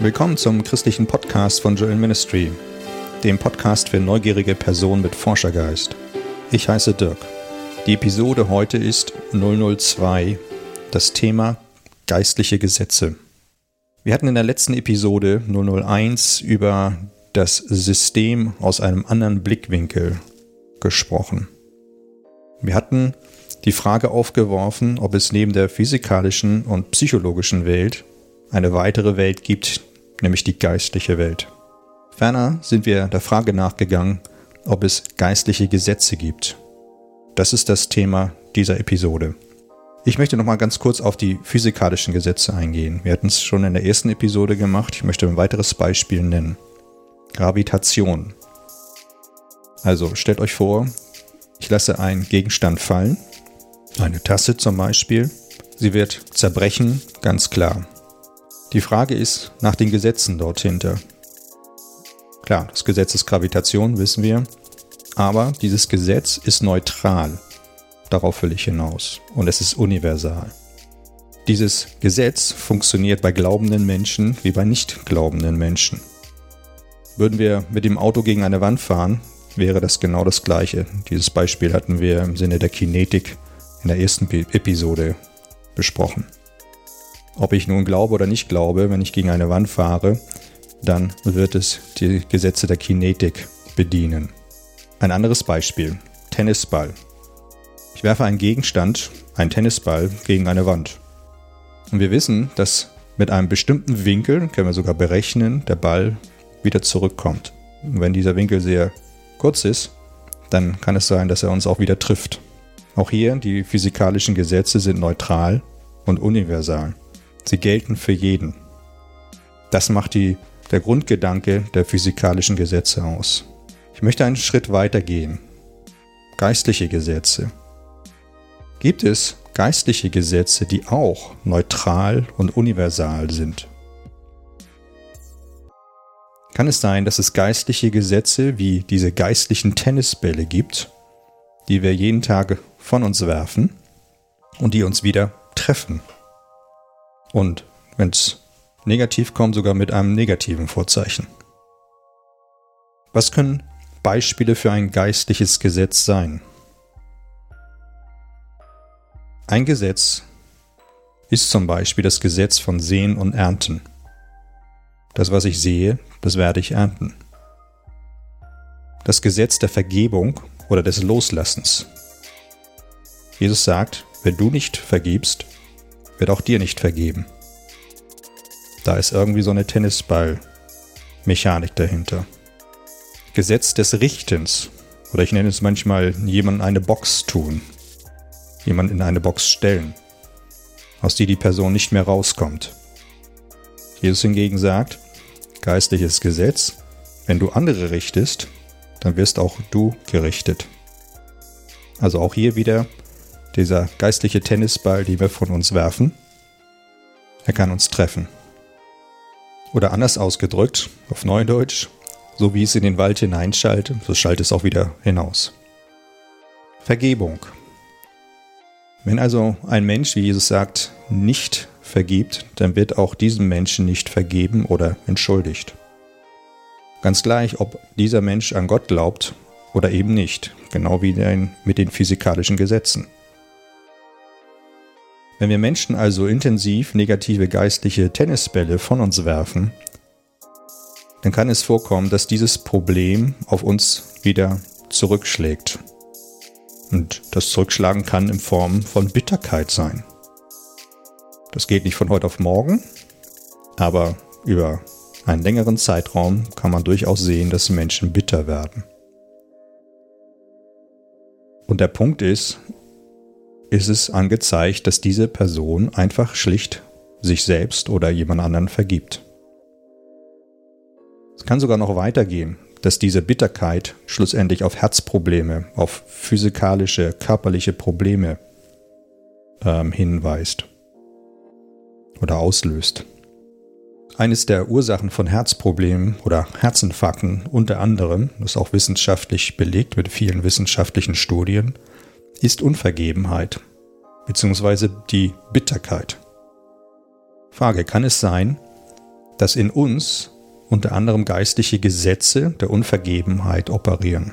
Willkommen zum christlichen Podcast von Joel Ministry, dem Podcast für neugierige Personen mit Forschergeist. Ich heiße Dirk. Die Episode heute ist 002, das Thema geistliche Gesetze. Wir hatten in der letzten Episode 001 über das System aus einem anderen Blickwinkel gesprochen. Wir hatten die Frage aufgeworfen, ob es neben der physikalischen und psychologischen Welt eine weitere Welt gibt, nämlich die geistliche Welt. Ferner sind wir der Frage nachgegangen, ob es geistliche Gesetze gibt. Das ist das Thema dieser Episode. Ich möchte noch mal ganz kurz auf die physikalischen Gesetze eingehen. Wir hatten es schon in der ersten Episode gemacht. Ich möchte ein weiteres Beispiel nennen. Gravitation. Also stellt euch vor, ich lasse einen Gegenstand fallen, eine Tasse zum Beispiel. Sie wird zerbrechen, ganz klar. Die Frage ist nach den Gesetzen dort hinter. Klar, das Gesetz ist Gravitation, wissen wir, aber dieses Gesetz ist neutral. Darauf will ich hinaus. Und es ist universal. Dieses Gesetz funktioniert bei glaubenden Menschen wie bei nicht glaubenden Menschen. Würden wir mit dem Auto gegen eine Wand fahren, wäre das genau das gleiche. Dieses Beispiel hatten wir im Sinne der Kinetik in der ersten Episode besprochen. Ob ich nun glaube oder nicht glaube, wenn ich gegen eine Wand fahre, dann wird es die Gesetze der Kinetik bedienen. Ein anderes Beispiel. Tennisball. Ich werfe einen Gegenstand, einen Tennisball, gegen eine Wand. Und wir wissen, dass mit einem bestimmten Winkel, können wir sogar berechnen, der Ball wieder zurückkommt. Und wenn dieser Winkel sehr kurz ist, dann kann es sein, dass er uns auch wieder trifft. Auch hier, die physikalischen Gesetze sind neutral und universal. Sie gelten für jeden. Das macht die, der Grundgedanke der physikalischen Gesetze aus. Ich möchte einen Schritt weiter gehen. Geistliche Gesetze. Gibt es geistliche Gesetze, die auch neutral und universal sind? Kann es sein, dass es geistliche Gesetze wie diese geistlichen Tennisbälle gibt, die wir jeden Tag von uns werfen und die uns wieder treffen? Und wenn es negativ kommt, sogar mit einem negativen Vorzeichen. Was können Beispiele für ein geistliches Gesetz sein? Ein Gesetz ist zum Beispiel das Gesetz von Sehen und Ernten. Das, was ich sehe, das werde ich ernten. Das Gesetz der Vergebung oder des Loslassens. Jesus sagt, wenn du nicht vergibst, wird auch dir nicht vergeben. Da ist irgendwie so eine Tennisball-Mechanik dahinter. Gesetz des Richtens. Oder ich nenne es manchmal jemanden eine Box tun. Jemanden in eine Box stellen. Aus die die Person nicht mehr rauskommt. Jesus hingegen sagt, geistliches Gesetz, wenn du andere richtest, dann wirst auch du gerichtet. Also auch hier wieder dieser geistliche Tennisball, den wir von uns werfen, er kann uns treffen. Oder anders ausgedrückt, auf Neudeutsch, so wie es in den Wald hineinschallt, so schallt es auch wieder hinaus. Vergebung. Wenn also ein Mensch, wie Jesus sagt, nicht vergibt, dann wird auch diesem Menschen nicht vergeben oder entschuldigt. Ganz gleich, ob dieser Mensch an Gott glaubt oder eben nicht, genau wie mit den physikalischen Gesetzen. Wenn wir Menschen also intensiv negative geistliche Tennisbälle von uns werfen, dann kann es vorkommen, dass dieses Problem auf uns wieder zurückschlägt. Und das Zurückschlagen kann in Form von Bitterkeit sein. Das geht nicht von heute auf morgen, aber über einen längeren Zeitraum kann man durchaus sehen, dass Menschen bitter werden. Und der Punkt ist, ist es angezeigt, dass diese Person einfach schlicht sich selbst oder jemand anderen vergibt. Es kann sogar noch weitergehen, dass diese Bitterkeit schlussendlich auf Herzprobleme, auf physikalische, körperliche Probleme ähm, hinweist oder auslöst. Eines der Ursachen von Herzproblemen oder Herzinfarkten unter anderem, das ist auch wissenschaftlich belegt mit vielen wissenschaftlichen Studien, ist Unvergebenheit bzw. die Bitterkeit. Frage, kann es sein, dass in uns unter anderem geistliche Gesetze der Unvergebenheit operieren.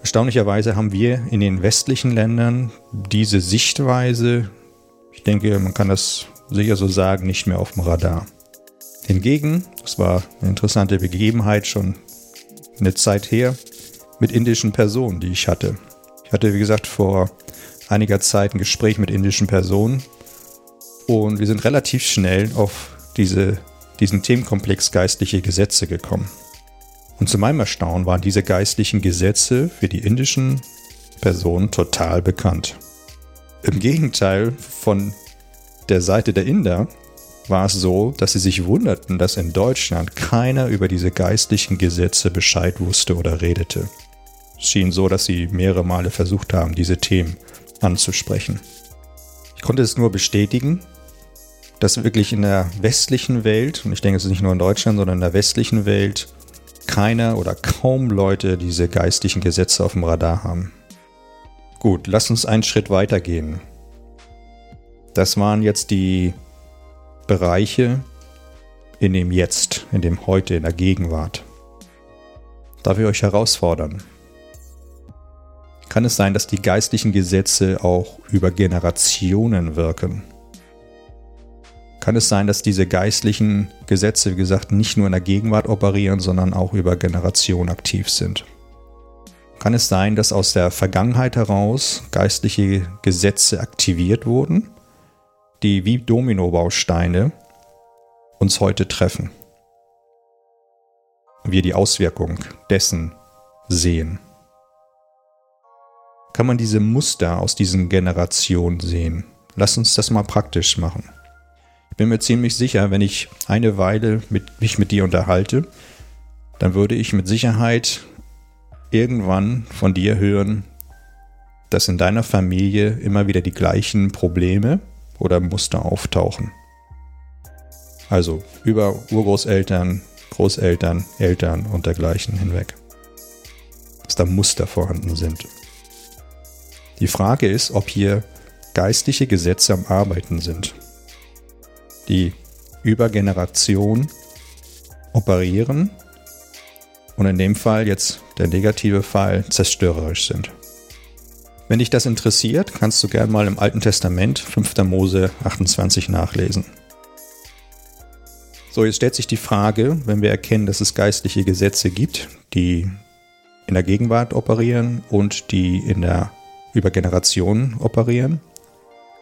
Erstaunlicherweise haben wir in den westlichen Ländern diese Sichtweise, ich denke, man kann das sicher so sagen, nicht mehr auf dem Radar. Hingegen, das war eine interessante Begebenheit schon eine Zeit her, mit indischen Personen, die ich hatte. Hatte, wie gesagt, vor einiger Zeit ein Gespräch mit indischen Personen und wir sind relativ schnell auf diese, diesen Themenkomplex geistliche Gesetze gekommen. Und zu meinem Erstaunen waren diese geistlichen Gesetze für die indischen Personen total bekannt. Im Gegenteil von der Seite der Inder war es so, dass sie sich wunderten, dass in Deutschland keiner über diese geistlichen Gesetze Bescheid wusste oder redete. Es schien so, dass sie mehrere Male versucht haben, diese Themen anzusprechen. Ich konnte es nur bestätigen, dass wirklich in der westlichen Welt, und ich denke es ist nicht nur in Deutschland, sondern in der westlichen Welt, keiner oder kaum Leute diese geistlichen Gesetze auf dem Radar haben. Gut, lass uns einen Schritt weiter gehen. Das waren jetzt die Bereiche in dem Jetzt, in dem Heute, in der Gegenwart. Darf ich euch herausfordern? Kann es sein, dass die geistlichen Gesetze auch über Generationen wirken? kann es sein, dass diese geistlichen Gesetze, wie gesagt, nicht nur in der Gegenwart operieren, sondern auch über Generationen aktiv sind. Kann es sein, dass aus der Vergangenheit heraus geistliche Gesetze aktiviert wurden, die wie Dominobausteine uns heute treffen? Wir die Auswirkung dessen sehen. Kann man diese Muster aus diesen Generationen sehen? Lass uns das mal praktisch machen. Ich bin mir ziemlich sicher, wenn ich eine Weile mit, mich mit dir unterhalte, dann würde ich mit Sicherheit irgendwann von dir hören, dass in deiner Familie immer wieder die gleichen Probleme oder Muster auftauchen. Also über Urgroßeltern, Großeltern, Eltern und dergleichen hinweg. Dass da Muster vorhanden sind. Die Frage ist, ob hier geistliche Gesetze am Arbeiten sind die über Generation operieren und in dem Fall jetzt der negative Fall zerstörerisch sind. Wenn dich das interessiert, kannst du gern mal im Alten Testament 5. Mose 28 nachlesen. So, jetzt stellt sich die Frage, wenn wir erkennen, dass es geistliche Gesetze gibt, die in der Gegenwart operieren und die in der über Generationen operieren,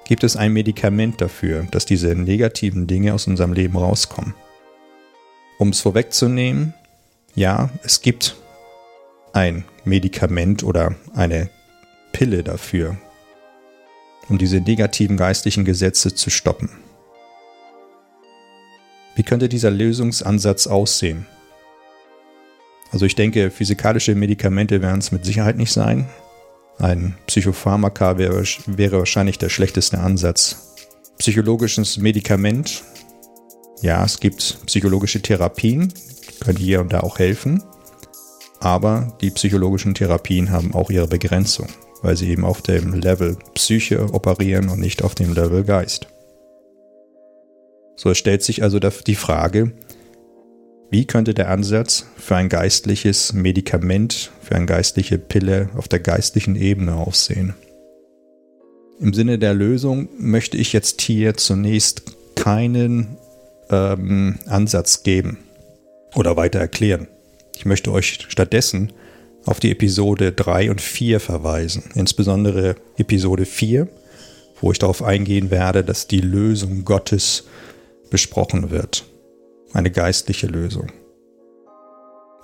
Gibt es ein Medikament dafür, dass diese negativen Dinge aus unserem Leben rauskommen? Um es vorwegzunehmen, ja, es gibt ein Medikament oder eine Pille dafür, um diese negativen geistlichen Gesetze zu stoppen. Wie könnte dieser Lösungsansatz aussehen? Also ich denke, physikalische Medikamente werden es mit Sicherheit nicht sein. Ein Psychopharmaka wäre, wäre wahrscheinlich der schlechteste Ansatz. Psychologisches Medikament. Ja, es gibt psychologische Therapien, können hier und da auch helfen. Aber die psychologischen Therapien haben auch ihre Begrenzung, weil sie eben auf dem Level Psyche operieren und nicht auf dem Level Geist. So stellt sich also die Frage, wie könnte der Ansatz für ein geistliches Medikament, für eine geistliche Pille auf der geistlichen Ebene aussehen? Im Sinne der Lösung möchte ich jetzt hier zunächst keinen ähm, Ansatz geben oder weiter erklären. Ich möchte euch stattdessen auf die Episode 3 und 4 verweisen, insbesondere Episode 4, wo ich darauf eingehen werde, dass die Lösung Gottes besprochen wird eine geistliche Lösung.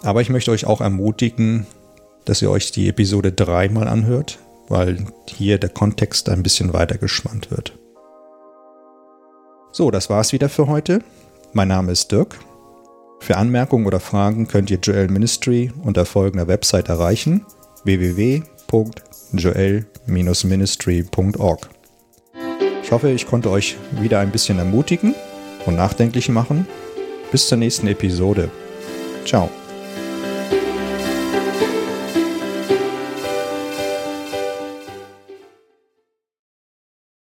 Aber ich möchte euch auch ermutigen, dass ihr euch die Episode 3 mal anhört, weil hier der Kontext ein bisschen weiter gespannt wird. So, das war's wieder für heute. Mein Name ist Dirk. Für Anmerkungen oder Fragen könnt ihr Joel Ministry unter folgender Website erreichen: www.joel-ministry.org. Ich hoffe, ich konnte euch wieder ein bisschen ermutigen und nachdenklich machen bis zur nächsten Episode. Ciao.